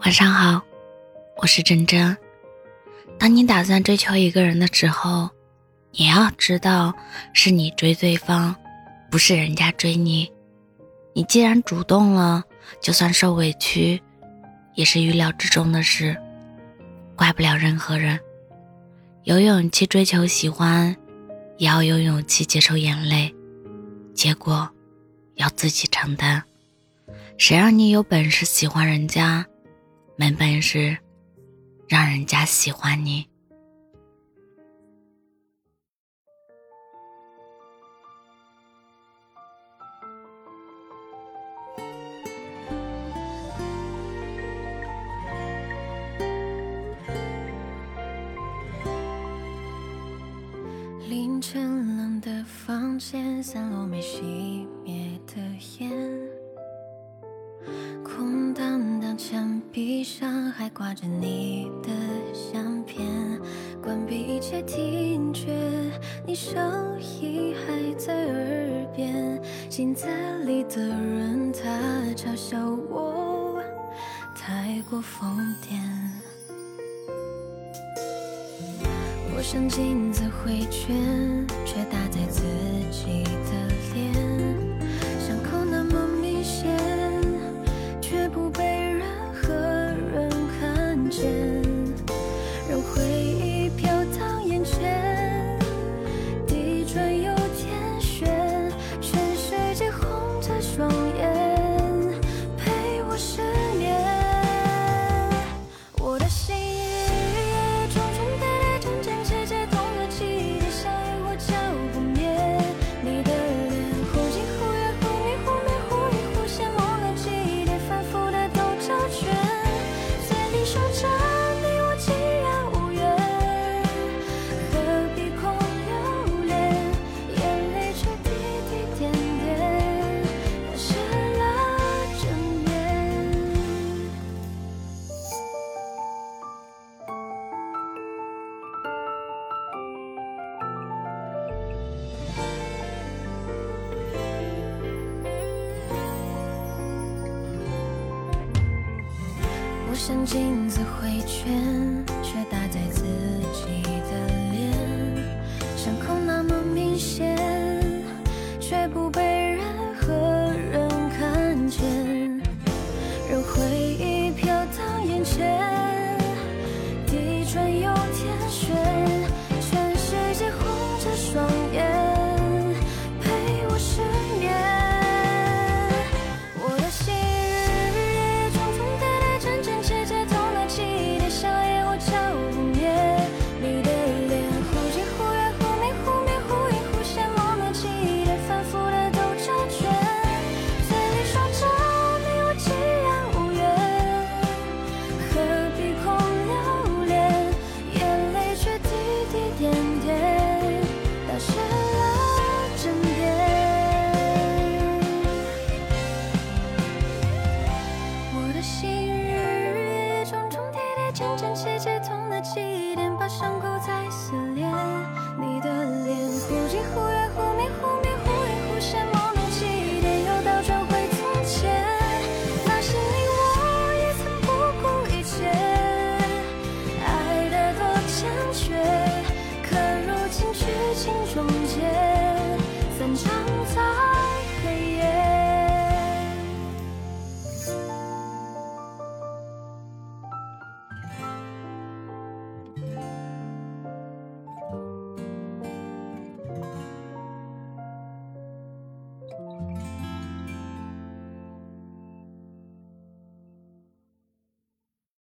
晚上好，我是真真。当你打算追求一个人的时候，你要知道是你追对方，不是人家追你。你既然主动了，就算受委屈，也是预料之中的事，怪不了任何人。有勇气追求喜欢，也要有勇气接受眼泪，结果要自己承担。谁让你有本事喜欢人家？没本事，让人家喜欢你。凌晨冷的房间，散落没熄灭的烟。挂着你的相片，关闭一切听觉，你声音还在耳边。镜子里的人，他嘲笑我太过疯癫。我像镜子回圈，却打在自己的脸，说着像镜子回圈，却打在自己的脸，伤口那么明显，却不被任何人看见，任回忆飘到眼前，地转又天旋。真真切切痛的起点，把伤口再撕裂。你的脸忽近忽远。